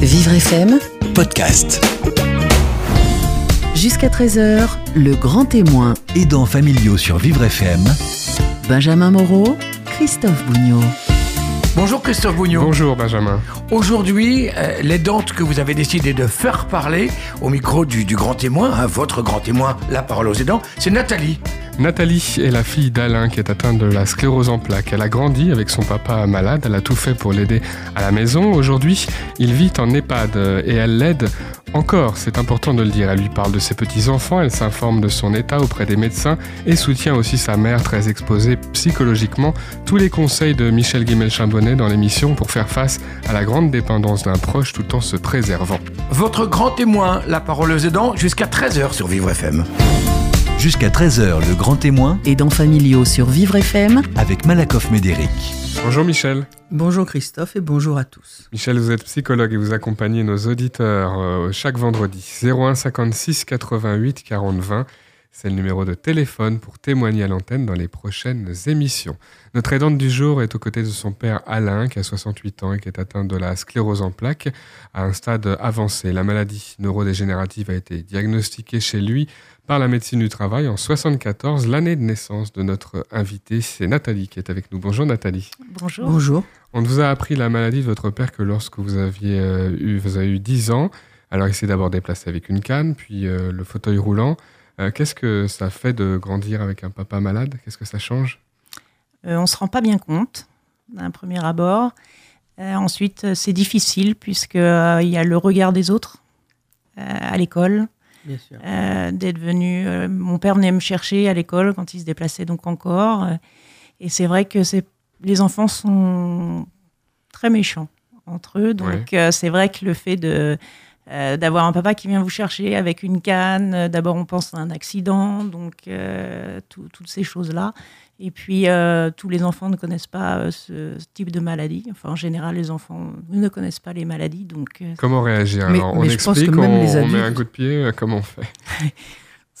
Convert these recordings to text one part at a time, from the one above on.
Vivre FM, podcast. jusqu'à 13h, le grand témoin. Aidants familiaux sur Vivre FM. Benjamin Moreau, Christophe Bougnot. Bonjour Christophe Bougnot. Bonjour Benjamin. Aujourd'hui, euh, l'aidante que vous avez décidé de faire parler au micro du, du grand témoin, hein, votre grand témoin, la parole aux aidants, c'est Nathalie. Nathalie est la fille d'Alain qui est atteinte de la sclérose en plaques. Elle a grandi avec son papa malade, elle a tout fait pour l'aider à la maison. Aujourd'hui, il vit en EHPAD et elle l'aide encore, c'est important de le dire. Elle lui parle de ses petits-enfants, elle s'informe de son état auprès des médecins et soutient aussi sa mère très exposée psychologiquement. Tous les conseils de Michel Guimel-Chambonnet dans l'émission pour faire face à la grande dépendance d'un proche tout en se préservant. Votre grand témoin, la parole aux aidants, jusqu'à 13h sur Vivre FM. Jusqu'à 13h, le grand témoin Aidants familiaux sur Vivre FM, avec Malakoff Médéric. Bonjour Michel. Bonjour Christophe et bonjour à tous. Michel, vous êtes psychologue et vous accompagnez nos auditeurs euh, chaque vendredi. 01 56 88 40 20. C'est le numéro de téléphone pour témoigner à l'antenne dans les prochaines émissions. Notre aidante du jour est aux côtés de son père Alain, qui a 68 ans et qui est atteint de la sclérose en plaques à un stade avancé. La maladie neurodégénérative a été diagnostiquée chez lui par la médecine du travail en 74. L'année de naissance de notre invité, c'est Nathalie qui est avec nous. Bonjour Nathalie. Bonjour. Bonjour. On vous a appris la maladie de votre père que lorsque vous aviez euh, eu, vous avez eu 10 ans. Alors il s'est d'abord déplacé avec une canne, puis euh, le fauteuil roulant. Euh, Qu'est-ce que ça fait de grandir avec un papa malade? Qu'est-ce que ça change? Euh, on ne se rend pas bien compte d'un premier abord. Euh, ensuite, c'est difficile puisqu'il y a le regard des autres euh, à l'école. Bien sûr. euh, d'être venu. euh, mon père venait me chercher à l'école quand il se déplaçait donc encore. euh, et c'est vrai que c'est, les enfants sont très méchants entre eux. Donc euh, c'est vrai que le fait de, euh, d'avoir un papa qui vient vous chercher avec une canne, euh, d'abord on pense à un accident, donc euh, tout- toutes ces choses-là. Et puis euh, tous les enfants ne connaissent pas euh, ce, ce type de maladie. Enfin en général les enfants ne connaissent pas les maladies. Donc euh, Comment réagir? Mais- Alors, on mais je pense explique, que même on, les on met un adultes- coup de pied, comment on fait?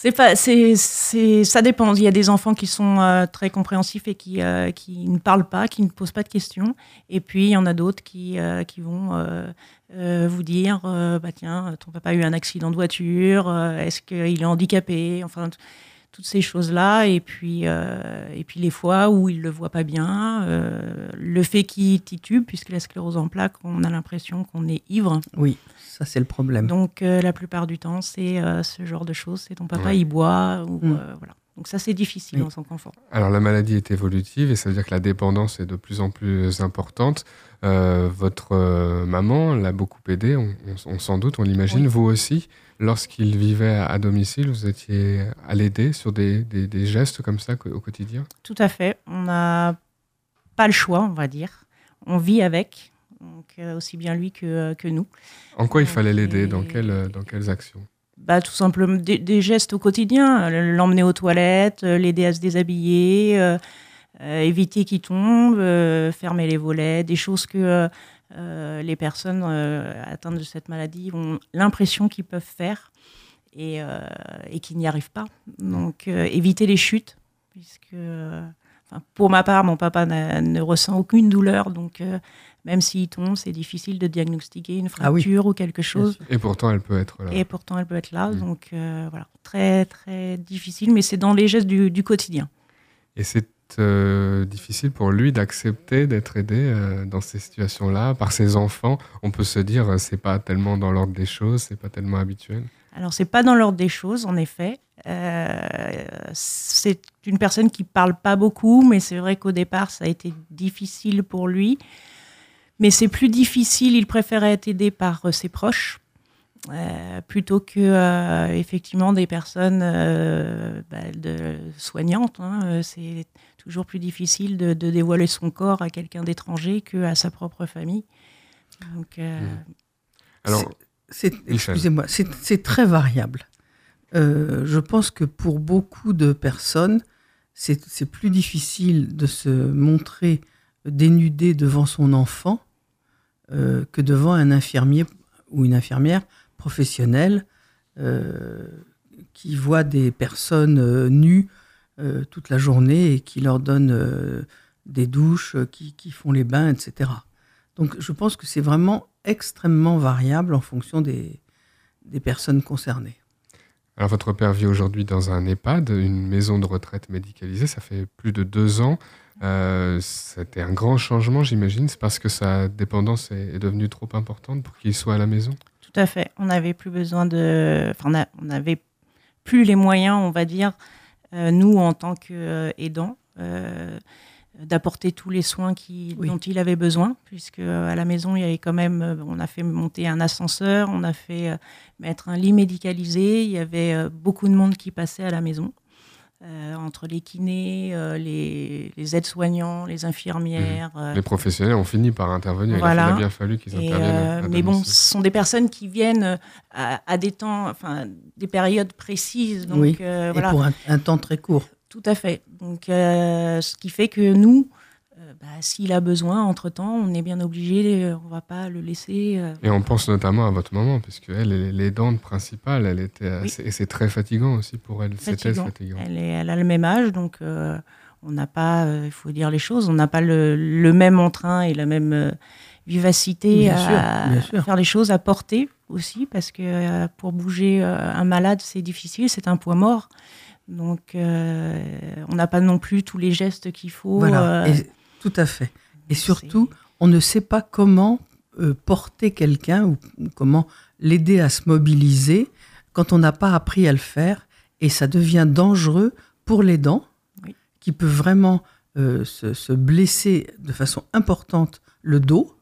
C'est pas, c'est, c'est, ça dépend. Il y a des enfants qui sont euh, très compréhensifs et qui, euh, qui ne parlent pas, qui ne posent pas de questions. Et puis il y en a d'autres qui, euh, qui vont euh, euh, vous dire, euh, bah tiens, ton papa a eu un accident de voiture. est-ce qu'il est handicapé? Enfin, toutes ces choses-là. Et puis, euh, et puis les fois où il le voit pas bien, euh, le fait qu'il titube, puisque la sclérose en plaques, on a l'impression qu'on est ivre. Oui, ça c'est le problème. Donc euh, la plupart du temps, c'est euh, ce genre de choses. C'est ton papa, Ouais. il boit. Ou, Mm. euh, voilà. Donc ça, c'est difficile Oui. en tant qu'enfant. Alors la maladie est évolutive et ça veut dire que la dépendance est de plus en plus importante. Euh, votre euh, maman l'a beaucoup aidé, on, on- on s'en doute, on l'imagine. Oui. Vous aussi, lorsqu'il vivait à, à domicile, vous étiez à l'aider sur des, des- des gestes comme ça au quotidien? Tout à fait. On n'a pas le choix, on va dire. On vit avec, donc euh, aussi bien lui que, que nous. En quoi il fallait l'aider? Dans, quelles- dans quelles actions? Bah, tout simplement des, gestes au quotidien, euh, l'emmener aux toilettes, euh, l'aider à se déshabiller, euh, éviter qu'il tombe, fermer les volets, des choses que les personnes atteintes de cette maladie ont l'impression qu'ils peuvent faire et, et qu'ils n'y arrivent pas. Donc éviter les chutes, puisque pour ma part, mon papa ne ressent aucune douleur, donc même s'il tombe, c'est difficile de diagnostiquer une Ah oui. fracture ou quelque chose. Et pourtant, elle peut être là. Et pourtant, elle peut être là. Mm. Donc, euh, voilà. Très, très difficile, mais c'est dans les gestes du, du quotidien. Et c'est euh, difficile pour lui d'accepter d'être aidé euh, dans ces situations-là par ses enfants. On peut se dire, c'est pas tellement dans l'ordre des choses, c'est pas tellement habituel. Alors, c'est pas dans l'ordre des choses, en effet. Euh, c'est une personne qui parle pas beaucoup, mais c'est vrai qu'au départ, ça a été difficile pour lui. Mais c'est plus difficile, il préférait être aidé par euh, ses proches. euh, plutôt que euh, effectivement des personnes euh, bah, de, soignantes. hein. C'est toujours plus difficile de, de dévoiler son corps à quelqu'un d'étranger qu'à sa propre famille. Donc, euh, Mm. Alors, excusez-moi, c'est, très variable. Euh, je pense que pour beaucoup de personnes, c'est plus difficile de se montrer dénudé devant son enfant euh, que devant un infirmier ou une infirmière professionnelle euh, qui voit des personnes euh, nues toute la journée et qui leur donne des douches, qui, qui font les bains, etc. Donc je pense que c'est vraiment extrêmement variables en fonction des, des personnes concernées. Alors votre père vit aujourd'hui dans un EHPAD, une maison de retraite médicalisée, ça fait plus de deux ans. Euh, C'était un grand changement, j'imagine. C'est parce que sa dépendance est, est devenue trop importante pour qu'il soit à la maison? Tout à fait. On n'avait plus besoin de... Enfin, on a- on n'avait plus les moyens, on va dire, euh, nous, en tant qu'aidants, euh, d'apporter tous les soins qui, Oui. dont il avait besoin, puisque à la maison, il y avait quand même... On a fait monter un ascenseur, on a fait mettre un lit médicalisé, il y avait beaucoup de monde qui passait à la maison. Euh, entre les kinés, euh, les, les aides-soignants, les infirmières, euh, Les professionnels ont fini par intervenir. Il a- Voilà. Il a bien fallu qu'ils interviennent. euh, mais bon, ce sont des personnes qui viennent à, à des temps, enfin, des périodes précises. Donc, Oui. euh, Et voilà, pour un, un temps très court. tout à fait. Donc, euh, ce qui fait que nous, euh, bah, s'il a besoin, entre-temps, on est bien obligé, euh, on va pas le laisser. euh, Et on pense notamment à votre maman, puisque elle, est l'aidante principale, elle était assez- et c'est très fatigant aussi pour elle. C'était fatigant. fatigant. Elle, est- elle a le même âge, donc euh, on n'a pas, euh, il faut dire les choses, on n'a pas le, le même entrain et la même euh, vivacité Bien à, sûr, bien sûr. à faire les choses, à porter aussi, parce que euh, pour bouger euh, un malade, c'est difficile, c'est un poids mort. Donc euh, on n'a pas non plus tous les gestes qu'il faut. Voilà, euh, tout à fait. Et surtout, on ne sait pas comment euh, porter quelqu'un ou comment l'aider à se mobiliser quand on n'a pas appris à le faire. Et ça devient dangereux pour l'aidant, Oui. qui peut vraiment euh, se, se blesser de façon importante le dos,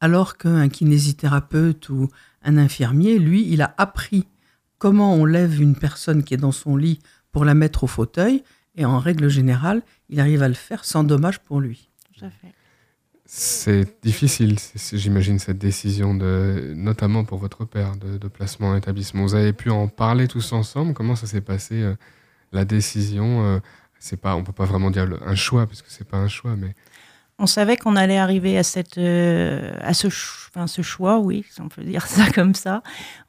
alors qu'un kinésithérapeute ou un infirmier, lui, il a appris comment on lève une personne qui est dans son lit pour la mettre au fauteuil. Et en règle générale, il arrive à le faire sans dommage pour lui. Tout à fait. C'est difficile, j'imagine, cette décision, de, notamment pour votre père, de, de placement en établissement. Vous avez pu en parler tous ensemble Comment ça s'est passé, euh, la décision euh, c'est pas, On peut pas vraiment dire le- un choix, puisque c'est pas un choix, mais On savait qu'on allait arriver à, cette, euh, à ce, ch- enfin, ce choix, oui, si on peut dire ça comme ça.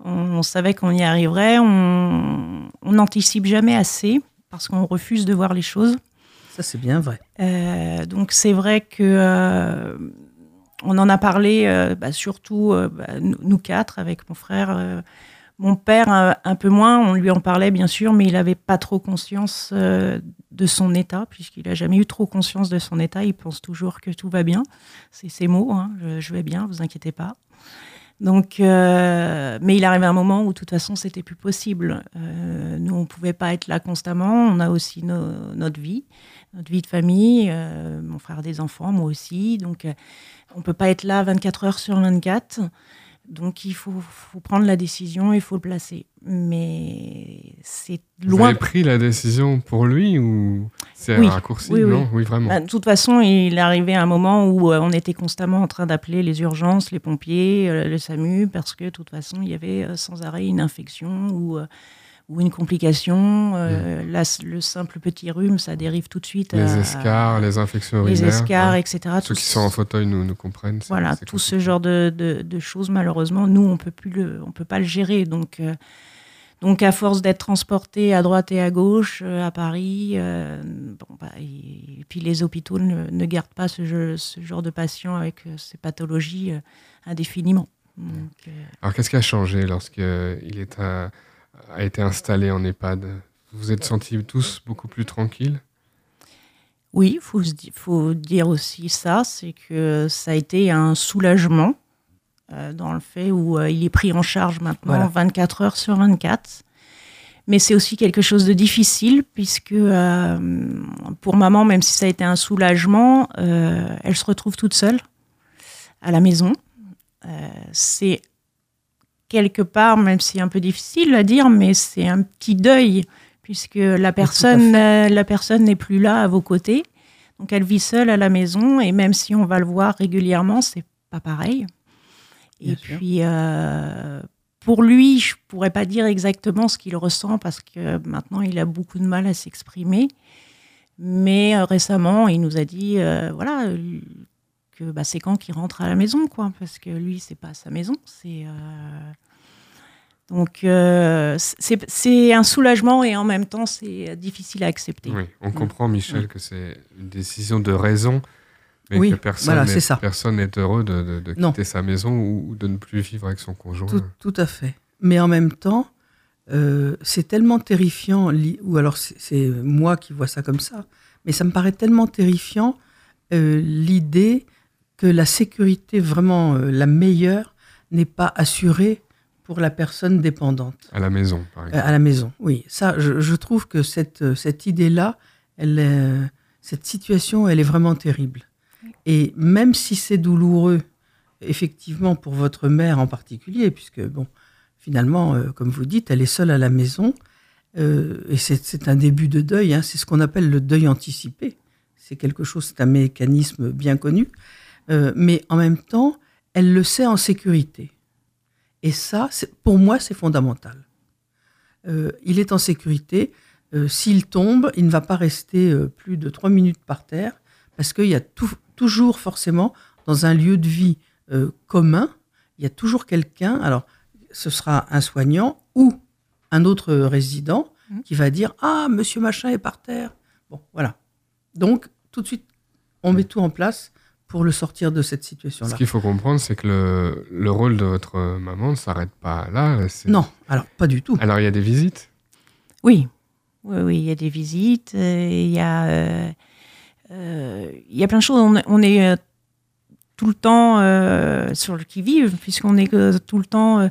On, on savait qu'on y arriverait. On on n'anticipe jamais assez parce qu'on refuse de voir les choses. Ça, c'est bien vrai. Euh, donc c'est vrai que euh, on en a parlé euh, bah, surtout bah, nous, nous quatre avec mon frère. mon père un, un peu moins, on lui en parlait bien sûr, mais il n'avait pas trop conscience de son état, puisqu'il n'a jamais eu trop conscience de son état. Il pense toujours que tout va bien. C'est ses mots, hein, je, je vais bien, vous inquiétez pas. Donc, euh, mais il arrivait un moment où de toute façon c'était plus possible. Euh, nous, on pouvait pas être là constamment. On a aussi notre vie, notre vie de famille. euh, mon frère des enfants, moi aussi. Donc, on peut pas être là 24 heures sur 24. Donc, il faut, faut prendre la décision, il faut le placer. Mais c'est vous loin. avez pris la décision pour lui ou c'est Oui. un raccourci Oui. Non, oui, vraiment. Bah, de toute façon, il est arrivé un moment où euh, on était constamment en train d'appeler les urgences, les pompiers, euh, le SAMU, parce que de toute façon, il y avait euh, sans arrêt une infection ou, ou une complication. Euh, c- le simple petit rhume, ça dérive tout de suite. les à- escarres, les infections les urinaires. escarres, hein. etc. Ceux qui sont en fauteuil nous, nous comprennent. voilà, tout ce genre de, de- de choses, malheureusement, nous, on peut plus le, on peut pas le gérer. Donc, euh, donc à force d'être transporté à droite et à gauche, euh, à Paris, bon, bah, et, et puis les hôpitaux ne, ne gardent pas ce, jeu- ce genre de patients avec ces pathologies indéfiniment. Donc, euh, Alors qu'est-ce qui a changé lorsqu'il est à- a été installé en EHPAD Vous vous êtes sentis tous beaucoup plus tranquilles? Oui, il faut, dire aussi ça, c'est que ça a été un soulagement euh, dans le fait où euh, il est pris en charge maintenant Voilà. 24 heures sur 24. Mais c'est aussi quelque chose de difficile puisque euh, pour maman, même si ça a été un soulagement, euh, elle se retrouve toute seule à la maison. Euh, c'est quelque part, même si c'est un peu difficile à dire, mais c'est un petit deuil puisque la personne, euh, la personne n'est plus là à vos côtés. Donc elle vit seule à la maison et même si on va le voir régulièrement, c'est pas pareil. Bien et sûr. puis euh, pour lui, je pourrais pas dire exactement ce qu'il ressent parce que maintenant il a beaucoup de mal à s'exprimer. Mais euh, récemment, il nous a dit, euh, voilà, que bah, c'est quand qu'il rentre à la maison, quoi, parce que lui, c'est pas sa maison, c'est euh, donc euh, c'est c'est un soulagement et en même temps c'est difficile à accepter. Oui, on comprend, Michel, que c'est une décision de raison. Mais Oui, que personne voilà, n'est-. Personne n'est heureux de, de- quitter sa maison ou, de ne plus vivre avec son conjoint. Tout, tout à fait. Mais en même temps, euh, c'est tellement terrifiant, ou alors c'est- c'est moi qui vois ça comme ça, mais ça me paraît tellement terrifiant euh, l'idée que la sécurité vraiment euh, la meilleure n'est pas assurée pour la personne dépendante À la maison, par euh, exemple. à la maison. Oui, ça, je, je trouve que cette, euh, cette idée-là, cette situation, elle est vraiment terrible. Et même si c'est douloureux, effectivement, pour votre mère en particulier, puisque, bon, finalement, euh, comme vous dites, elle est seule à la maison, euh, et c'est c'est un début de deuil, hein, c'est ce qu'on appelle le deuil anticipé. C'est quelque chose, c'est un mécanisme bien connu. Euh, mais en même temps, elle le sait en sécurité. Et ça, pour moi, c'est fondamental. Euh, il est en sécurité. Euh, S'il tombe, il ne va pas rester plus de trois minutes par terre, parce qu'il y a tou- toujours forcément, dans un lieu de vie commun, il y a toujours quelqu'un, alors ce sera un soignant ou un autre résident Mhm. qui va dire Ah, monsieur machin est par terre. Bon, voilà. Donc, tout de suite, on met tout en place pour le sortir de cette Ce situation-là. qu'il faut comprendre, c'est que le, le rôle de votre maman ne s'arrête pas là. c'est- Non, alors pas du tout. Alors, il y a des visites? Oui, oui, oui, il y a des visites, euh, il y a, euh, euh, il y a plein de choses. On, est- on est euh, tout le temps euh, sur le qui-vive, puisqu'on est euh, tout le temps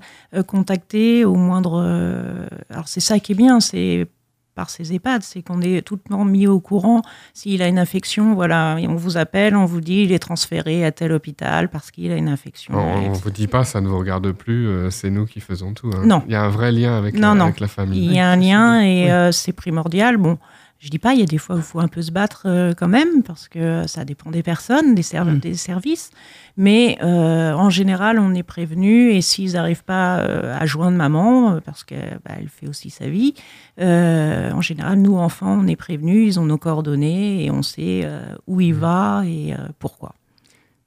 contacté au moindre. euh, alors c'est ça qui est bien, c'est par ces EHPAD, c'est qu'on est tout le temps mis au courant. S'il a une infection, voilà, on vous appelle, on vous dit il est transféré à tel hôpital parce qu'il a une infection. On ne vous dit pas, ça ne vous regarde plus, euh, c'est nous qui faisons tout. hein. Non. Il y a un vrai lien avec, Non, la, non. avec la famille. Il y a un lien et euh, c'est primordial. Bon, je dis pas, il y a des fois où il faut un peu se battre euh, quand même, parce que ça dépend des personnes, des, serv- Mm. des services. Mais euh, en général, on est prévenu et s'ils n'arrivent pas euh, à joindre maman, parce qu'elle fait aussi sa vie, en général, nous, enfants, on est prévenus, ils ont nos coordonnées et on sait où il va et pourquoi.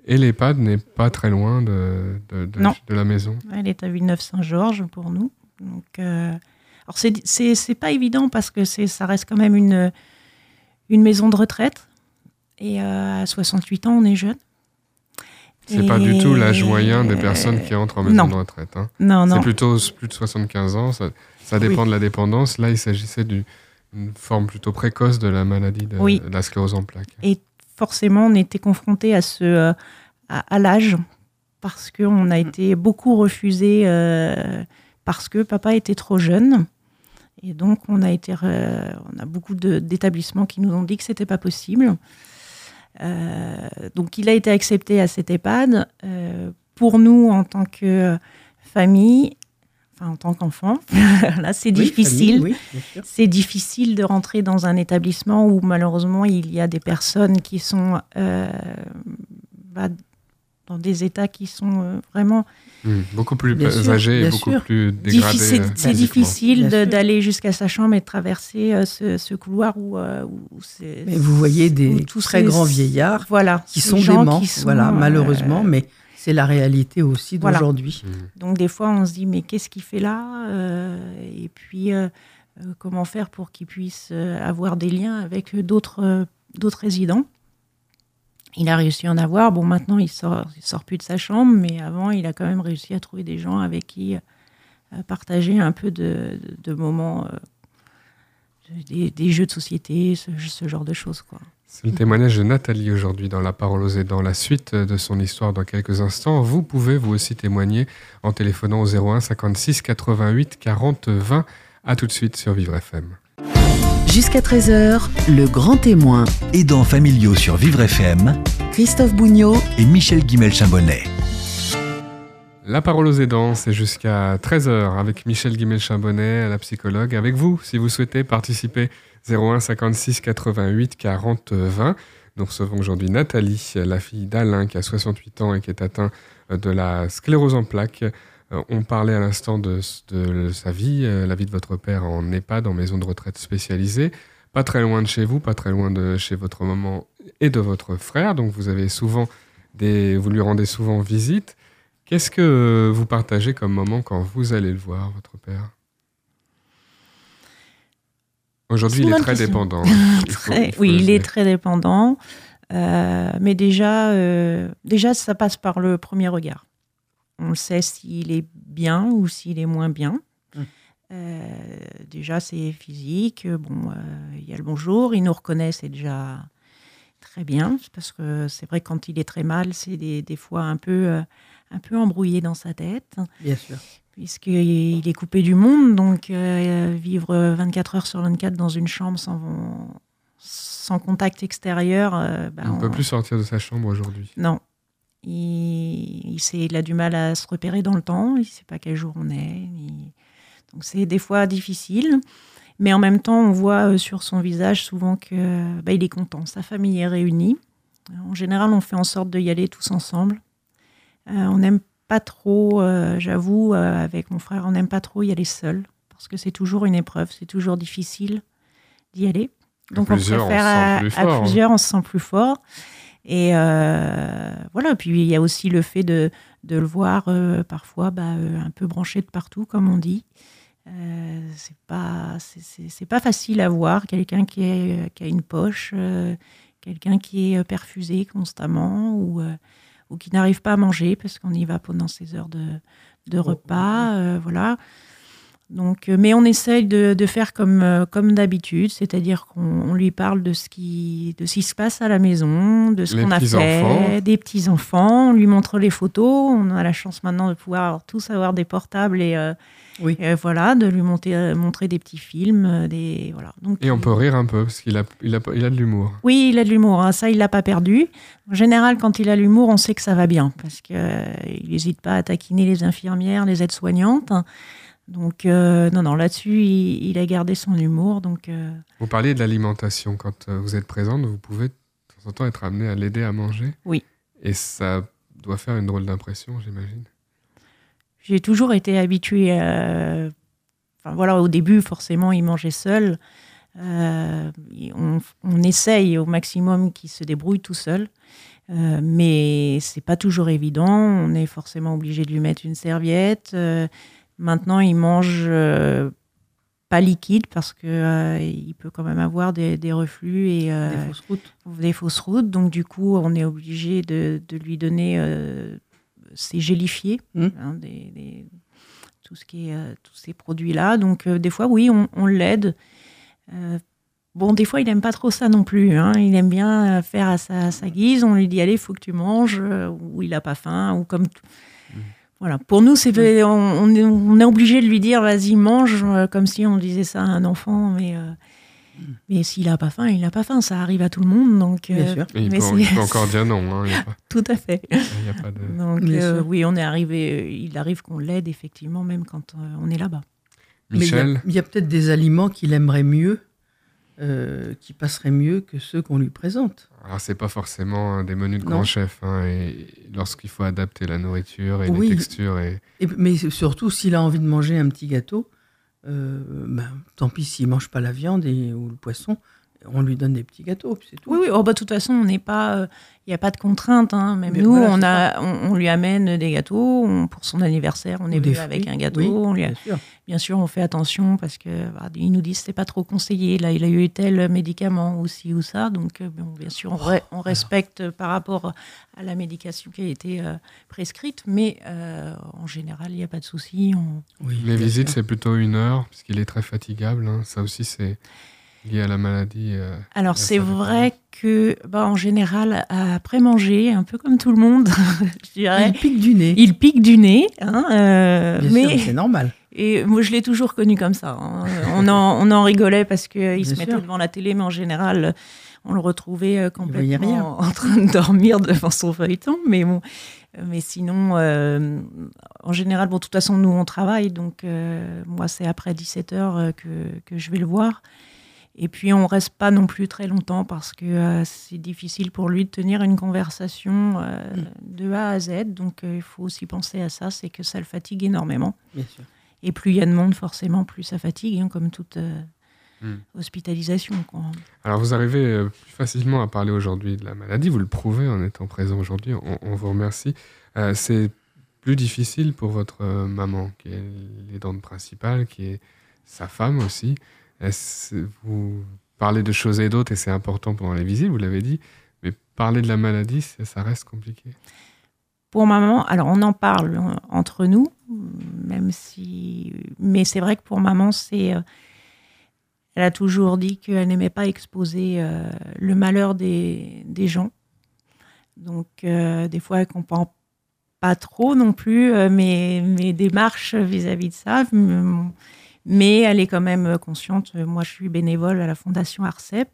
Et l'EHPAD n'est pas très loin de, de, de- Non. de la maison? Elle est à Villeneuve-Saint-Georges pour nous. Donc, alors c'est pas évident parce que ça reste quand même une une maison de retraite et euh, à 68 ans on est jeune. C'est pas Et- du tout l'âge moyen des personnes qui entrent en maison non. de retraite. hein. Non non. C'est plutôt plus de 75 ans. Ça, ça dépend Oui. de la dépendance. Là, il s'agissait d'une une forme plutôt précoce de la maladie de, Oui. de la sclérose en plaques. Forcément on était confronté à ce euh, à, à l'âge parce que on a été beaucoup refusé euh, parce que papa était trop jeune. Et donc, on a, été, on a beaucoup d'établissements qui nous ont dit que c'était pas possible. Euh, donc, il a été accepté à cet EHPAD. Euh, pour nous, en tant que famille, enfin en tant qu'enfant, là, c'est Oui, difficile. oui. C'est difficile de rentrer dans un établissement où malheureusement il y a des personnes qui sont euh, bah, dans des états qui sont euh, vraiment Hmm, Beaucoup plus sûr, âgés et beaucoup sûr. plus dégradés. euh, C'est difficile d'aller jusqu'à sa chambre et de traverser euh, ce, ce couloir où, euh, où c'est. Mais vous voyez des tous très ces- grands vieillards Voilà, qui sont déments, qui sont, voilà, euh, malheureusement, mais c'est la réalité aussi Voilà. d'aujourd'hui. Hmm. Donc des fois, on se dit mais qu'est-ce qu'il fait là Euh, Et puis euh, comment faire pour qu'il puisse avoir des liens avec d'autres euh, d'autres résidents? Il a réussi à en avoir. Bon, maintenant il sort il sort plus de sa chambre, mais avant il a quand même réussi à trouver des gens avec qui euh, partager un peu de, moments, euh, des, jeux de société, ce, genre de choses. C'est le témoignage de Nathalie aujourd'hui dans La Parole aux aidants. La suite de son histoire dans quelques instants. Vous pouvez vous aussi témoigner en téléphonant au 01 56 88 40 20. À tout de suite sur Vivre FM. Jusqu'à 13h, le grand témoin, Aidants familiaux sur Vivre FM Christophe Bougnot, et Michel Guimel-Chambonnet. La parole aux aidants, c'est jusqu'à 13h avec Michel Guimel-Chambonnet, la psychologue. Avec vous, si vous souhaitez participer, 01 56 88 40 20. Nous recevons aujourd'hui Nathalie, la fille d'Alain qui a 68 ans et qui est atteint de la sclérose en plaques. Euh, On parlait à l'instant de, de sa vie, euh, la vie de votre père en EHPAD, en maison de retraite spécialisée. Pas très loin de chez vous, pas très loin de chez votre maman et de votre frère. Donc vous avez souvent des, vous lui rendez souvent visite. Qu'est-ce que euh, vous partagez comme moment quand vous allez le voir, votre père? Aujourd'hui, il est très question. dépendant. Il faut- Très- il faut oui, il est très dépendant. mais déjà, déjà, ça passe par le premier regard. On sait s'il est bien ou s'il est moins bien. déjà, c'est physique. Bon, il y a le bonjour, il nous reconnaît, c'est déjà très bien, parce que c'est vrai quand il est très mal, c'est des, des, fois un peu, euh, un peu embrouillé dans sa tête. Bien sûr. Puisqu'il est coupé du monde, donc euh, vivre 24 heures sur 24 dans une chambre sans, sans contact extérieur. Euh, bah, on ne peut plus sortir de sa chambre aujourd'hui. Non. Il, il, il, a du mal à se repérer dans le temps, il ne sait pas quel jour on est. Donc c'est des fois difficile. Mais en même temps, on voit euh, sur son visage souvent que bah, il est content. Sa famille est réunie. En général, on fait en sorte d'y aller tous ensemble. Euh, on n'aime pas trop, euh, j'avoue, avec mon frère, on n'aime pas trop y aller seul parce que c'est toujours une épreuve, c'est toujours difficile d'y aller. Donc on préfère à, à, plusieurs, on se sent plus fort. Et voilà, puis il y a aussi le fait de, de le voir parfois bah, un peu branché de partout, comme on dit. Euh, c'est pas c'est pas facile à voir quelqu'un qui, qui a une poche, euh, quelqu'un qui est perfusé constamment ou, euh, ou qui n'arrive pas à manger parce qu'on y va pendant ses heures de, de repas, voilà. Donc, mais on essaye de, de faire comme, comme d'habitude, c'est-à-dire qu'on lui parle de ce, qui, de ce qui se passe à la maison, de ce qu'on a fait, des petits-enfants, on lui montre les photos. On a la chance maintenant de pouvoir tous avoir des portables et, oui. Et voilà, de lui monter, euh, montrer des petits films. Euh, des, voilà. Donc, et on peut rire un peu, parce qu'il a, il a, il a de l'humour. Oui, il a de l'humour. Hein. Ça, il l'a pas perdu. En général, quand il a l'humour, on sait que ça va bien, parce qu'il euh, n'hésite pas à taquiner les infirmières, les aides-soignantes. Donc, non, non, là-dessus, il, a gardé son humour. Donc, Vous parliez de l'alimentation. Quand vous êtes présente, vous pouvez de temps en temps être amené à l'aider à manger. Oui. Et ça doit faire une drôle d'impression, j'imagine. J'ai toujours été habituée. Enfin, voilà, au début, forcément, il mangeait seul. Euh, on, on, essaye au maximum qu'il se débrouille tout seul. Euh, mais c'est pas toujours évident. On est forcément obligé de lui mettre une serviette. Euh, maintenant, il mange euh, pas liquide parce que euh, il peut quand même avoir des, des reflux et des fausses routes. Des fausses routes. Donc du coup, on est obligé de, de lui donner c'est gélifié, mmh. hein, des, des, tout ce qui est, euh, tous ces produits-là. Donc, euh, des fois, oui, on, on l'aide. Euh, bon, des fois, il n'aime pas trop ça non plus. Hein. Il aime bien faire à sa, à sa, guise. On lui dit, allez, il faut que tu manges, ou il n'a pas faim, ou comme. Mmh. Voilà. Pour nous, c'est, mmh. on, on, est, on, est, obligé de lui dire, vas-y, mange, comme si on disait ça à un enfant, mais mais s'il n'a pas faim, il n'a pas faim. Ça arrive à tout le monde. Donc, Bien sûr. il, peut, il, peut, encore dire non. Hein, pas... tout à fait. Il y a pas de... Donc, euh, oui, on est arrivé. Il arrive qu'on l'aide effectivement, même quand euh, on est là-bas. Michel Mais il y a, a peut-être des aliments qu'il aimerait mieux, euh, qui passeraient mieux que ceux qu'on lui présente. Alors, c'est pas forcément des menus de grand chef. Hein, et lorsqu'il faut adapter la nourriture et oui. les textures. Et... Et, mais surtout, s'il a envie de manger un petit gâteau, euh, ben, tant pis s'il mange pas la viande et, ou le poisson, on lui donne des petits gâteaux, c'est tout. Oui, oui. Oh, bah, de toute façon, on n'est pas, il euh, n'y a pas de contrainte. Hein. Même Mais nous, voilà, on, a, on, on, lui amène des gâteaux. On, pour son anniversaire, on est venu avec un gâteau. Oui, on lui a, bien, sûr. bien sûr, on fait attention parce que bah, ils nous disent c'est pas trop conseillé. Là, il a eu tel médicament aussi ou ça. Donc, euh, bon, bien sûr, on, re, on respecte alors. par rapport à la médication qui a été euh, prescrite. Mais euh, en général, il n'y a pas de souci. On... Oui, Les visites, c'est plutôt une heure puisqu'il est très fatigable. Hein. Ça aussi, c'est lié à la maladie euh, Alors c'est vrai que, bah, en général, après manger, un peu comme tout le monde, je dirais, il pique du nez. Il pique du nez, hein, euh, Bien mais c'est normal. Et moi, je l'ai toujours connu comme ça. Hein. on, en, on en rigolait parce qu'il se mettait sûr. devant la télé, mais en général, on le retrouvait euh, complètement en train de dormir devant son feuilleton. Mais bon, mais sinon, euh, en général, bon, de toute façon, nous, on travaille, donc euh, moi, c'est après 17 heures que, que je vais le voir. Et puis on reste pas non plus très longtemps parce que euh, c'est difficile pour lui de tenir une conversation euh, mmh. de A à Z. Donc euh, il faut aussi penser à ça, c'est que ça le fatigue énormément. Bien sûr. Et plus il y a de monde, forcément, plus ça fatigue, hein, comme toute mmh. hospitalisation. Quoi. Alors vous arrivez plus facilement à parler aujourd'hui de la maladie, vous le prouvez en étant présent aujourd'hui, on, on, vous remercie. c'est plus difficile pour votre maman, qui est l'aidante principale, qui est sa femme aussi. Vous parlez de choses et d'autres et c'est important pendant les visites, vous l'avez dit, Mais parler de la maladie, ça reste compliqué. Pour maman, alors on en parle entre nous, même si. Mais c'est vrai que pour maman, c'est. Elle a toujours dit qu'elle n'aimait pas exposer le malheur des, des gens. Donc, des fois, elle comprend pas trop non plus mes, mes démarches vis-à-vis -vis de ça mais elle est quand même consciente. Moi, je suis bénévole à la Fondation Arcep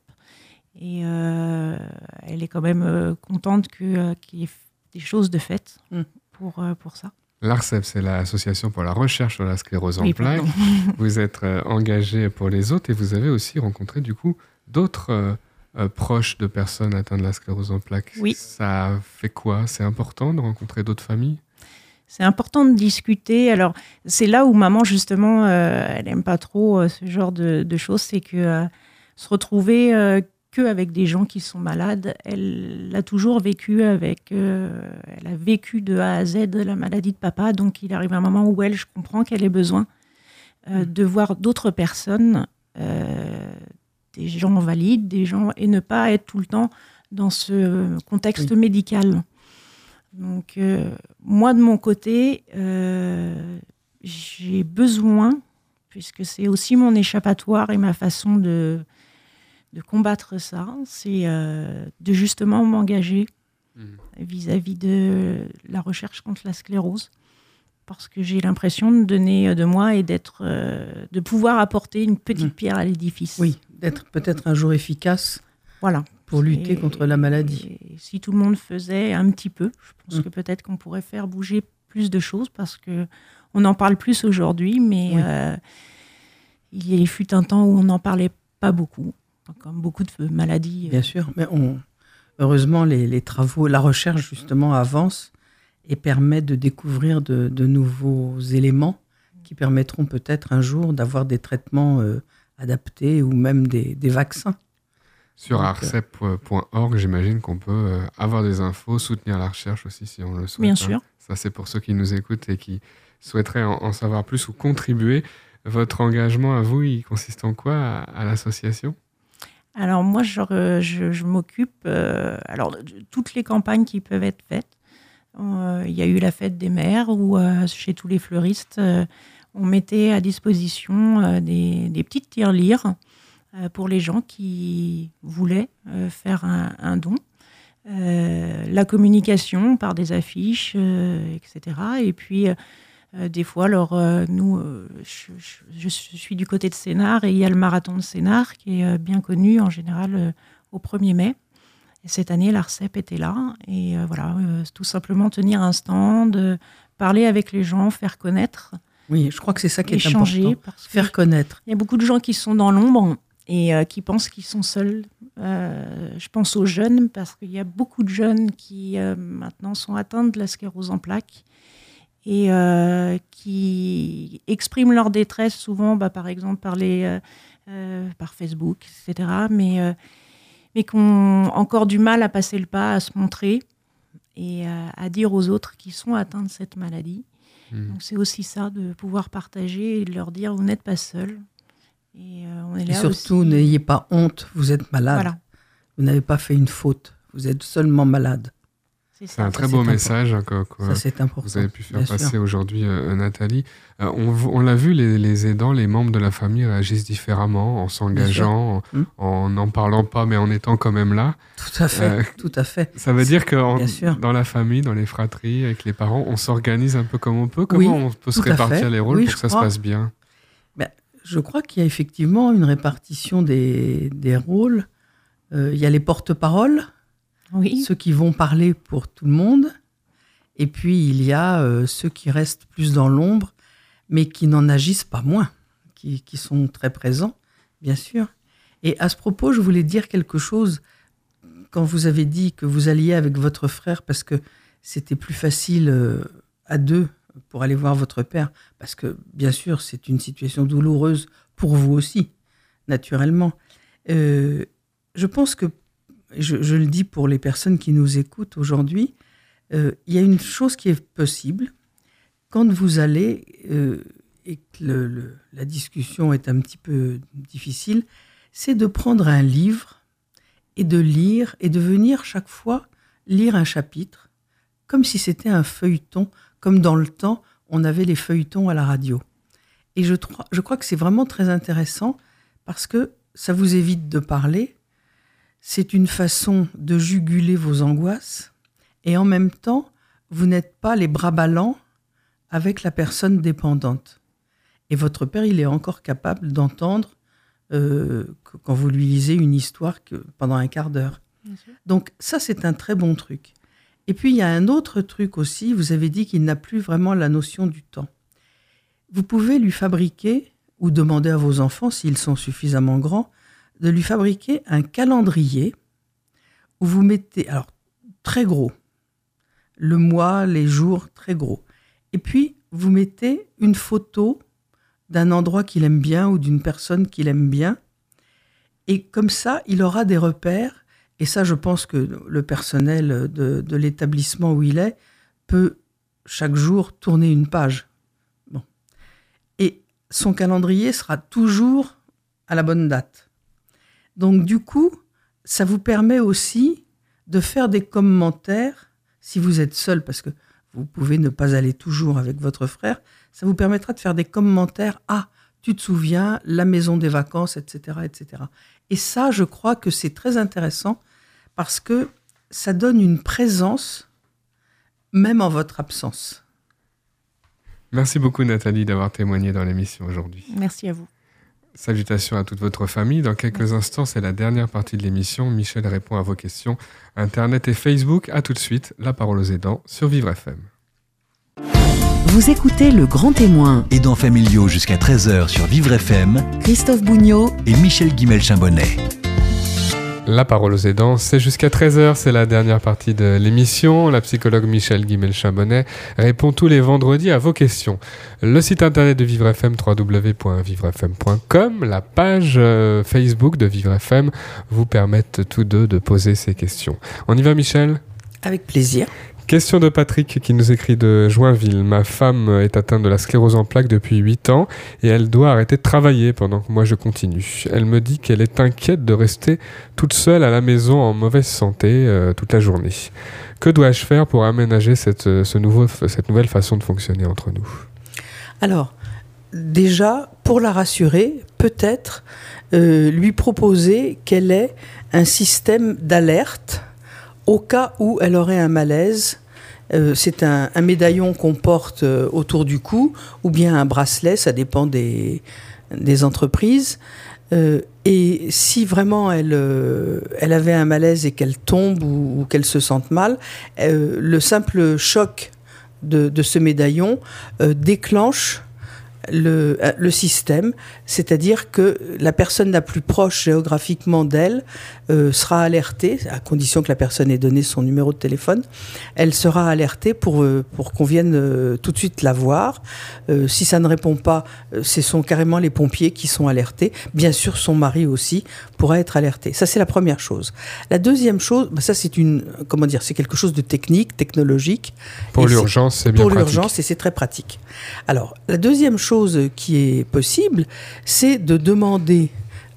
et euh, elle est quand même euh, contente euh, qu'il y ait des choses de faites mm. pour, pour ça. L'ARCEP, c'est l'Association pour la recherche sur la sclérose en plaques. vous êtes engagé pour les autres et vous avez aussi rencontré du coup d'autres proches de personnes atteintes de la sclérose en plaques. Oui. Ça fait quoi? C'est important de rencontrer d'autres familles? C'est important de discuter. Alors, c'est là où maman, justement, euh, elle n'aime pas trop euh, ce genre de, choses. C'est que euh, se retrouver que avec des gens qui sont malades, elle l'a toujours vécu avec. elle a vécu de A à Z la maladie de papa. Donc, il arrive un moment où elle, je comprends qu'elle ait besoin mm. de voir d'autres personnes, des gens valides, des gens. et ne pas être tout le temps dans ce contexte médical. Donc, euh, moi, de mon côté, euh, j'ai besoin, puisque c'est aussi mon échappatoire et ma façon de, de combattre ça, c'est euh, de justement m'engager mmh. vis-à-vis de la recherche contre la sclérose. Parce que j'ai l'impression de donner de moi et d'être, de pouvoir apporter une petite mmh. pierre à l'édifice. Oui, d'être peut-être un jour efficace. Voilà pour lutter contre la maladie. si tout le monde faisait un petit peu, je pense mm. que peut-être qu'on pourrait faire bouger plus de choses parce que on en parle plus aujourd'hui, mais euh, il fut un temps où on n'en parlait pas beaucoup, comme beaucoup de maladies. Euh. Bien sûr, mais on, heureusement les, travaux, la recherche justement avance et permet de découvrir de, nouveaux éléments qui permettront peut-être un jour d'avoir des traitements euh, adaptés ou même des vaccins. Sur euh, arcep.org, j'imagine qu'on peut euh, avoir des infos, soutenir la recherche aussi si on le souhaite. Bien hein. sûr. Ça, c'est pour ceux qui nous écoutent et qui souhaiteraient en, savoir plus ou contribuer. Votre engagement à vous, il consiste en quoi à, l'association? Alors moi, je, je, m'occupe euh, alors de toutes les campagnes qui peuvent être faites. il y a eu la fête des mères où chez tous les fleuristes, on mettait à disposition des, des petites tirelires euh, pour les gens qui voulaient euh, faire un, don. Euh, la communication par des affiches, etc. Et puis, des fois, alors, nous, je, suis du côté de Sénart et il y a le marathon de Sénart qui est bien connu en général au 1er mai. Et cette année, l'ARCEP était là. Et voilà, tout simplement tenir un stand, parler avec les gens, faire connaître. Oui, je crois que c'est ça qui est important. Faire connaître. Il y a beaucoup de gens qui sont dans l'ombre et euh, qui pensent qu'ils sont seuls. Euh, je pense aux jeunes parce qu'il y a beaucoup de jeunes qui euh, maintenant sont atteints de la sclérose en plaques et qui expriment leur détresse souvent, bah, par exemple par, les, par Facebook, etc. Mais, mais qui ont encore du mal à passer le pas, à se montrer et à dire aux autres qui sont atteints de cette maladie. Mmh. Donc c'est aussi ça, de pouvoir partager et de leur dire vous n'êtes pas seuls. Et, euh, surtout, n'ayez pas honte, vous êtes malade. Vous n'avez pas fait une faute, vous êtes seulement malade. C'est un très beau message hein, que, vous avez pu faire passer aujourd'hui, euh, Nathalie. Euh, on, l'a vu, les, aidants, les membres de la famille réagissent différemment en s'engageant, en n'en parlant pas, mais en étant quand même là. Tout à fait, tout à fait. Ça veut dire que dans la famille, dans les fratries, avec les parents, on s'organise un peu comme on peut. Comment on peut se répartir les rôles pour que ça se passe bien? Je crois qu'il y a effectivement une répartition des, rôles. Euh, il y a les porte-paroles, ceux qui vont parler pour tout le monde. Et puis il y a euh, ceux qui restent plus dans l'ombre, mais qui n'en agissent pas moins, qui, sont très présents, bien sûr. Et à ce propos, je voulais dire quelque chose. Quand vous avez dit que vous alliez avec votre frère parce que c'était plus facile euh, à deux pour aller voir votre père, parce que bien sûr c'est une situation douloureuse pour vous aussi, naturellement. Euh, je pense que, je, le dis pour les personnes qui nous écoutent aujourd'hui, euh, il y a une chose qui est possible. Quand vous allez, euh, et que la discussion est un petit peu difficile, c'est de prendre un livre et de lire et de venir chaque fois lire un chapitre, comme si c'était un feuilleton, comme dans le temps, on avait les feuilletons à la radio. Et je, je crois que c'est vraiment très intéressant parce que ça vous évite de parler, c'est une façon de juguler vos angoisses, et en même temps, vous n'êtes pas les bras ballants avec la personne dépendante. Et votre père, il est encore capable d'entendre euh, quand vous lui lisez une histoire que, pendant un quart d'heure. Donc ça, c'est un très bon truc. Et puis, il y a un autre truc aussi, vous avez dit qu'il n'a plus vraiment la notion du temps. Vous pouvez lui fabriquer, ou demander à vos enfants, s'ils sont suffisamment grands, de lui fabriquer un calendrier où vous mettez, alors très gros, le mois, les jours, très gros. Et puis, vous mettez une photo d'un endroit qu'il aime bien ou d'une personne qu'il aime bien. Et comme ça, il aura des repères. Et ça, je pense que le personnel de, l'établissement où il est peut chaque jour tourner une page. Bon. Et son calendrier sera toujours à la bonne date. Donc du coup, ça vous permet aussi de faire des commentaires si vous êtes seul, parce que vous pouvez ne pas aller toujours avec votre frère, ça vous permettra de faire des commentaires. Ah, tu te souviens, la maison des vacances, etc., etc. Et ça, je crois que c'est très intéressant parce que ça donne une présence, même en votre absence. Merci beaucoup Nathalie d'avoir témoigné dans l'émission aujourd'hui. Merci à vous. Salutations à toute votre famille. Dans quelques instants, c'est la dernière partie de l'émission. Michel répond à vos questions. Internet et Facebook. À tout de suite. La parole aux aidants sur Vivre FM. Vous écoutez Le Grand Témoin. Aidants familiaux jusqu'à 13h sur Vivre FM. Christophe Bougnot et Michel Guimel-Chambonnet. La parole aux aidants, c'est jusqu'à 13h, c'est la dernière partie de l'émission. La psychologue Michel Guimel-Chambonnet répond tous les vendredis à vos questions. Le site internet de Vivre FM, www.vivrefm.com, la page euh, Facebook de Vivre FM vous permettent tous deux de poser ces questions. On y va Michel? Avec plaisir. Question de Patrick qui nous écrit de Joinville. Ma femme est atteinte de la sclérose en plaques depuis 8 ans et elle doit arrêter de travailler pendant que moi je continue. Elle me dit qu'elle est inquiète de rester toute seule à la maison en mauvaise santé euh, toute la journée. Que dois-je faire pour aménager cette, euh, nouvelle façon de fonctionner entre nous? Alors, déjà, pour la rassurer, peut-être euh, lui proposer qu'elle ait un système d'alerte au cas où elle aurait un malaise euh, c'est un, médaillon qu'on porte euh, autour du cou ou bien un bracelet, ça dépend des, entreprises. Euh, et si vraiment elle, elle avait un malaise et qu'elle tombe ou, qu'elle se sente mal, le simple choc de, de ce médaillon déclenche le, euh, le système, c'est-à-dire que la personne la plus proche géographiquement d'elle euh, sera alertée, à condition que la personne ait donné son numéro de téléphone, elle sera alertée pour, euh, pour qu'on vienne tout de suite la voir. si ça ne répond pas, ce sont carrément les pompiers qui sont alertés. Bien sûr, son mari aussi pourra être alerté. Ça, c'est la première chose. La deuxième chose, bah, ça, c'est une, comment dire, c'est quelque chose de technique, technologique. Pour l'urgence, c'est bien Pour l'urgence, et c'est très pratique. Alors, la deuxième chose, qui est possible, c'est de demander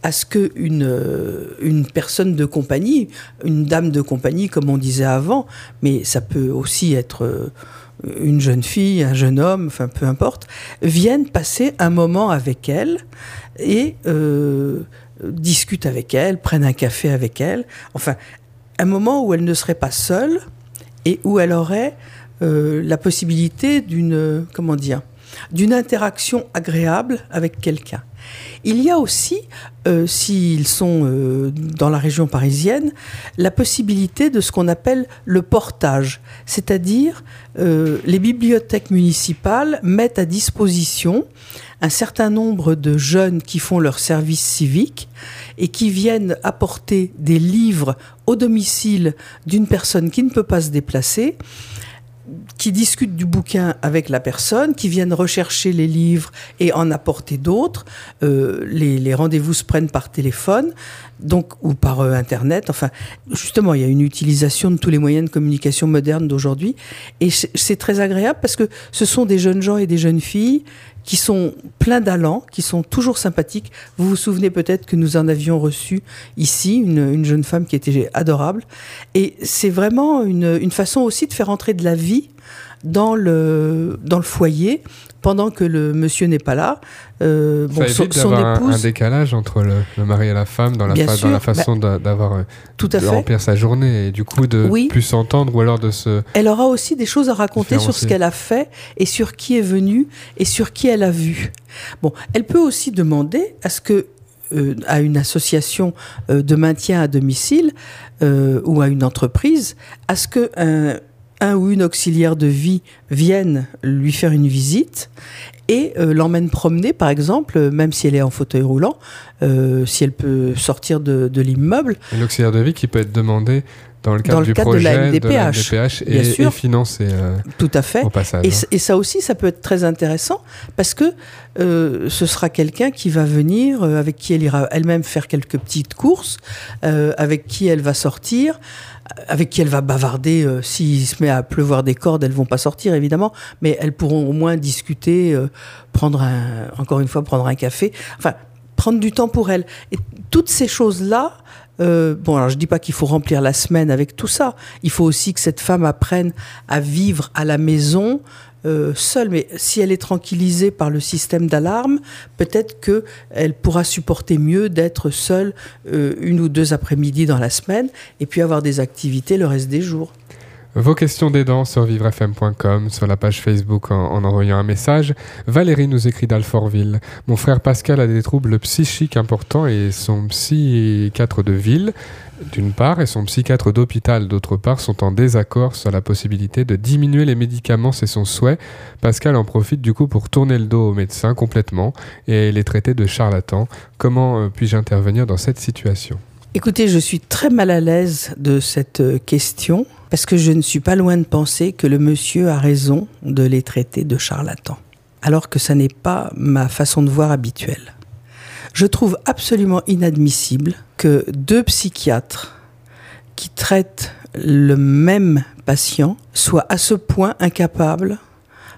à ce qu'une euh, une personne de compagnie, une dame de compagnie, comme on disait avant, mais ça peut aussi être euh, une jeune fille, un jeune homme, enfin peu importe, vienne passer un moment avec elle et euh, discute avec elle, prenne un café avec elle. Enfin, un moment où elle ne serait pas seule et où elle aurait la possibilité d'une, comment dire, d'une interaction agréable avec quelqu'un. Il y a aussi, euh, s'ils sont euh, dans la région parisienne, la possibilité de ce qu'on appelle le portage, c'est-à-dire euh, les bibliothèques municipales mettent à disposition un certain nombre de jeunes qui font leur service civique et qui viennent apporter des livres au domicile d'une personne qui ne peut pas se déplacer qui discutent du bouquin avec la personne, qui viennent rechercher les livres et en apporter d'autres. Euh, les, rendez-vous se prennent par téléphone, donc ou par euh, internet. Enfin, justement, il y a une utilisation de tous les moyens de communication modernes d'aujourd'hui, et c'est très agréable parce que ce sont des jeunes gens et des jeunes filles qui sont pleins d'allant, qui sont toujours sympathiques. Vous vous souvenez peut-être que nous en avions reçu ici une, une jeune femme qui était adorable. Et c'est vraiment une façon aussi de faire entrer de la vie dans le, dans le foyer pendant que le monsieur n'est pas là. Euh, bon, son, d'avoir un, un épouse, décalage entre le, le mari et la femme dans la, Bien fa- sûr, dans la façon d'a- d'avoir euh, tout à de fait. remplir sa journée et du coup de Oui. plus s'entendre ou alors de se Elle aura aussi des choses à raconter sur ce qu'elle a fait et sur qui est venu et sur qui elle a vu. Bon, elle peut aussi demander à ce que euh, à une association euh, de maintien à domicile ou à une entreprise, à ce que un, un ou une auxiliaire de vie vienne lui faire une visite et euh, l'emmène promener, par exemple, euh, même si elle est en fauteuil roulant, euh, si elle peut sortir de, de l'immeuble, et l'auxiliaire de vie qui peut être demandé dans le cadre Dans le du cadre de la projet MDPH, MDPH bien et, sûr. et financé euh, tout à fait. au passage. Et, hein. et ça aussi, ça peut être très intéressant parce que ce sera quelqu'un qui va venir, avec qui elle ira elle-même faire quelques petites courses, avec qui elle va sortir, avec qui elle va bavarder. euh, S'il se met à pleuvoir des cordes, elles vont pas sortir évidemment, mais elles pourront au moins discuter, euh, prendre un, encore une fois, prendre un café, enfin prendre du temps pour elle. Et toutes ces choses-là. euh, bon, alors je dis pas qu'il faut remplir la semaine avec tout ça. Il faut aussi que cette femme apprenne à vivre à la maison euh, seule. Mais si elle est tranquillisée par le système d'alarme, peut-être que elle pourra supporter mieux d'être seule euh, une ou deux après-midi dans la semaine et puis avoir des activités le reste des jours. Vos questions d'aidants sur vivrefm.com, sur la page Facebook en, en envoyant un message. Valérie nous écrit d'Alfortville. Mon frère Pascal a des troubles psychiques importants et son psychiatre de ville, d'une part, et son psychiatre d'hôpital, d'autre part, sont en désaccord sur la possibilité de diminuer les médicaments, c'est son souhait. Pascal en profite du coup pour tourner le dos aux médecins complètement et les traiter de charlatans. Comment euh, puis-je intervenir dans cette situation? Écoutez, je suis très mal à l'aise de cette euh, question parce que je ne suis pas loin de penser que le monsieur a raison de les traiter de charlatans, alors que ça n'est pas ma façon de voir habituelle. Je trouve absolument inadmissible que deux psychiatres qui traitent le même patient soient à ce point incapables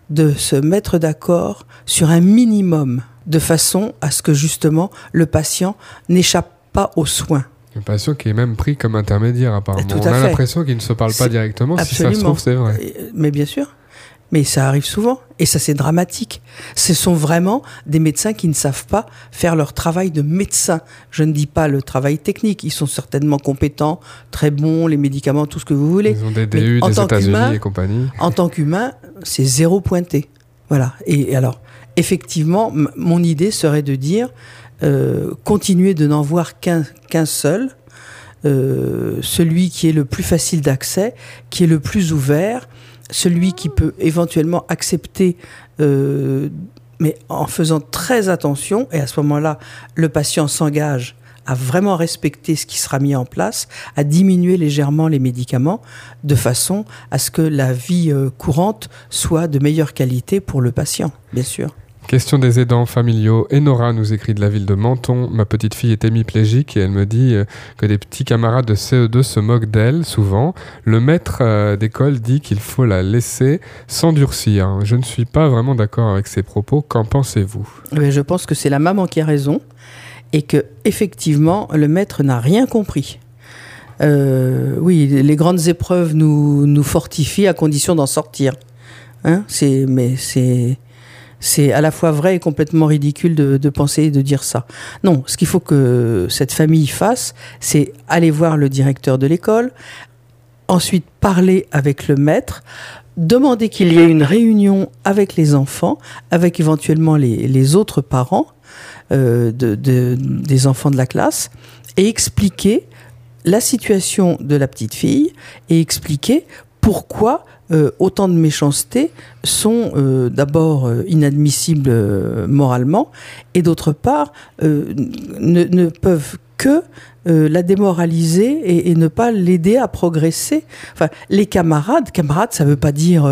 de se mettre d'accord sur un minimum de façon à ce que justement le patient n'échappe pas aux soins. Un patient qui est même pris comme intermédiaire apparemment. Tout On à a l'impression qu'il ne se parle pas directement. Si ça se trouve, c'est vrai. Et- Mais bien sûr. Mais ça arrive souvent. Et ça, c'est dramatique. Ce sont vraiment des médecins qui ne savent pas faire leur travail de médecin. Je ne dis pas le travail technique. Ils sont certainement compétents, très bons, les médicaments, tout ce que vous voulez. Ils ont des DU en des États-Unis et compagnie. En tant qu'humain, c'est zéro pointé. Voilà. Et, et alors, effectivement, mon idée serait de dire, euh, continuer de n'en voir qu'un seul, euh, celui qui est le plus facile d'accès, qui est le plus ouvert, celui qui peut éventuellement accepter, euh, mais en faisant très attention, et à ce moment-là, le patient s'engage à vraiment respecter ce qui sera mis en place, à diminuer légèrement les médicaments, de façon à ce que la vie courante soit de meilleure qualité pour le patient, bien sûr. Question des aidants familiaux. Enora nous écrit de la ville de Menton. Ma petite fille est hémiplégique et elle me dit euh, que des petits camarades de CE2 se moquent d'elle souvent. Le maître euh, d'école dit qu'il faut la laisser s'endurcir. Je ne suis pas vraiment d'accord avec ces propos. Qu'en pensez-vous? Mais je pense que c'est la maman qui a raison et que effectivement le maître n'a rien compris. Euh, oui, les grandes épreuves nous, nous fortifient à condition d'en sortir. Hein mais c'est, c'est à la fois vrai et complètement ridicule de, penser et de dire ça. Non, ce qu'il faut que cette famille fasse, c'est aller voir le directeur de l'école, ensuite parler avec le maître, demander qu'il y ait une réunion avec les enfants, avec éventuellement les, autres parents euh, de, de- des enfants de la classe, et expliquer la situation de la petite fille et expliquer pourquoi euh, autant de méchanceté sont euh, d'abord euh, inadmissibles moralement et d'autre part ne, ne peuvent que la démoraliser et, et ne pas l'aider à progresser. Enfin, les camarades, camarades, ça veut pas dire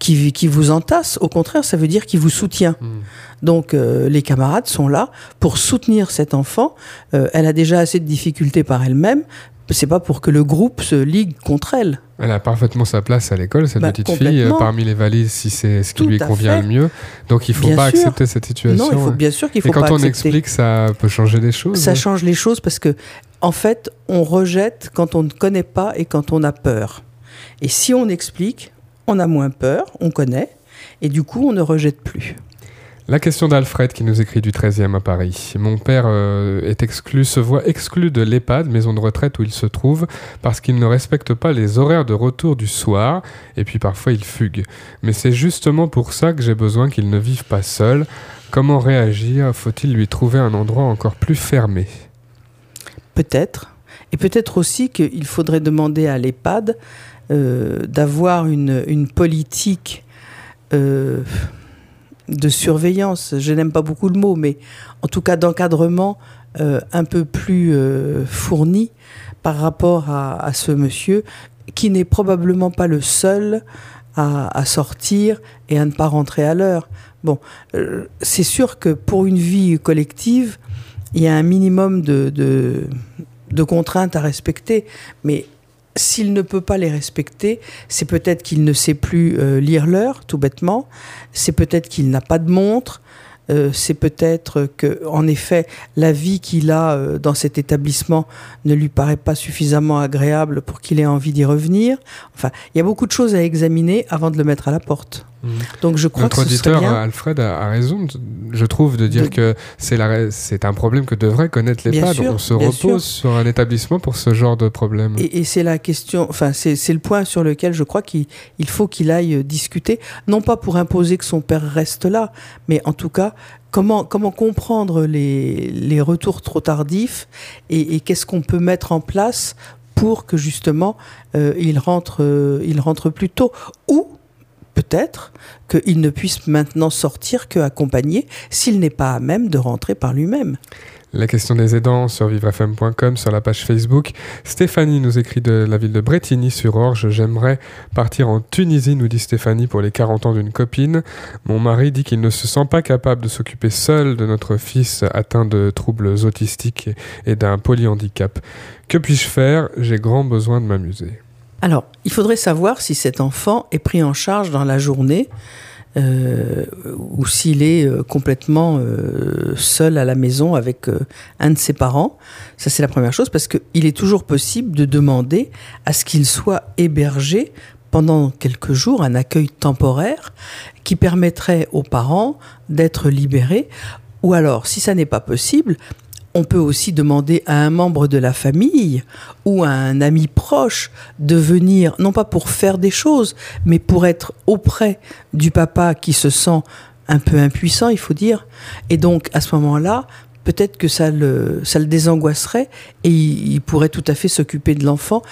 qui, qui vous entasse, au contraire, ça veut dire qui vous soutient. Hmm. Donc euh, les camarades sont là pour soutenir cet enfant. Euh, elle a déjà assez de difficultés par elle-même. C'est pas pour que le groupe se ligue contre elle. Elle a parfaitement sa place à l'école, cette Bah, petite fille, euh, parmi les valises, si c'est ce qui Tout lui convient le mieux. Donc il ne faut Bien pas sûr. accepter cette situation. non, il faut ouais. bien sûr qu'il faut Et quand pas on accepter. explique, ça peut changer les choses. Ça change les choses parce que, en fait, on rejette quand on ne connaît pas et quand on a peur. Et si on explique, on a moins peur, on connaît, et du coup, on ne rejette plus. La question d'Alfred qui nous écrit du 13e à Paris. Mon père euh, est exclu, se voit exclu de l'EHPAD, maison de retraite où il se trouve, parce qu'il ne respecte pas les horaires de retour du soir, et puis parfois il fugue. Mais c'est justement pour ça que j'ai besoin qu'il ne vive pas seul. Comment réagir? Faut-il lui trouver un endroit encore plus fermé? Peut-être. Et peut-être aussi qu'il faudrait demander à l'EHPAD euh, d'avoir une, politique euh, de surveillance. Je n'aime pas beaucoup le mot, mais en tout cas d'encadrement euh, un peu plus euh, fourni par rapport à, ce monsieur qui n'est probablement pas le seul à, sortir et à ne pas rentrer à l'heure. Bon, euh, c'est sûr que pour une vie collective, il y a un minimum de, de contraintes à respecter, mais s'il ne peut pas les respecter, c'est peut-être qu'il ne sait plus euh, lire l'heure, tout bêtement, c'est peut-être qu'il n'a pas de montre, euh, c'est peut-être que, en effet, la vie qu'il a euh, dans cet établissement ne lui paraît pas suffisamment agréable pour qu'il ait envie d'y revenir. Enfin, il y a beaucoup de choses à examiner avant de le mettre à la porte. Donc je crois Notre que ce serait auditeur, bien. Alfred, a, a raison, je trouve, de dire De- que c'est la ra- c'est un problème que devrait connaître Bien l'EHPAD. sûr, On se repose sur un établissement pour ce genre de problème. Et, et c'est la question, enfin c'est c'est le point sur lequel je crois qu'il il faut qu'il aille euh, discuter, non pas pour imposer que son père reste là, mais en tout cas comment comment comprendre les, les retours trop tardifs et, et qu'est-ce qu'on peut mettre en place pour que justement euh, il rentre euh, il rentre plus tôt ou peut-être qu'il ne puisse maintenant sortir que accompagné s'il n'est pas à même de rentrer par lui-même. La question des aidants sur vivrefm.com, sur la page Facebook. Stéphanie nous écrit de la ville de Bretigny-sur-Orge. J'aimerais partir en Tunisie, nous dit Stéphanie, pour les 40 ans d'une copine. Mon mari dit qu'il ne se sent pas capable de s'occuper seul de notre fils atteint de troubles autistiques et, et d'un polyhandicap. Que puis-je faire? J'ai grand besoin de m'amuser. Alors, il faudrait savoir si cet enfant est pris en charge dans la journée euh, ou s'il est euh, complètement euh, seul à la maison avec un de ses parents. Ça, c'est la première chose, parce qu'il est toujours possible de demander à ce qu'il soit hébergé pendant quelques jours, un accueil temporaire qui permettrait aux parents d'être libérés. Ou alors, si ça n'est pas possible, on peut aussi demander à un membre de la famille ou à un ami proche de venir, non pas pour faire des choses, mais pour être auprès du papa qui se sent un peu impuissant, il faut dire. Et donc, à ce moment-là, peut-être que ça le, ça le désangoisserait et il, il pourrait tout à fait s'occuper de l'enfant.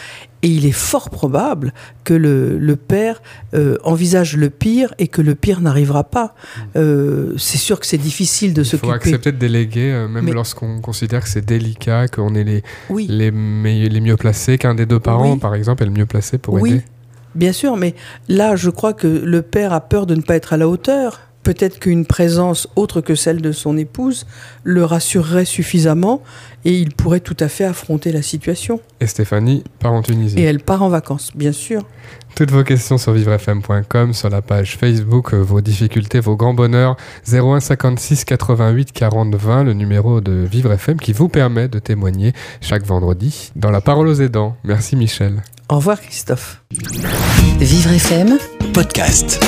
Et il est fort probable que le, le père euh, envisage le pire et que le pire n'arrivera pas. Euh, c'est sûr que c'est difficile de Il faut s'occuper. accepter de déléguer, euh, même lorsqu'on considère que c'est délicat, qu'on est les, Oui. les, mieux placés, qu'un des deux parents, Oui. par exemple, est le mieux placé pour oui, aider. bien sûr, mais là, je crois que le père a peur de ne pas être à la hauteur. Peut-être qu'une présence autre que celle de son épouse le rassurerait suffisamment et il pourrait tout à fait affronter la situation. Et Stéphanie part en Tunisie. Et elle part en vacances, bien sûr. Toutes vos questions sur vivrefm.com, sur la page Facebook, euh, vos difficultés, vos grands bonheurs, 01 56 88 40 20, le numéro de Vivre FM qui vous permet de témoigner chaque vendredi dans la parole aux aidants. Merci Michel. Au revoir, Christophe. Vivre FM Podcast.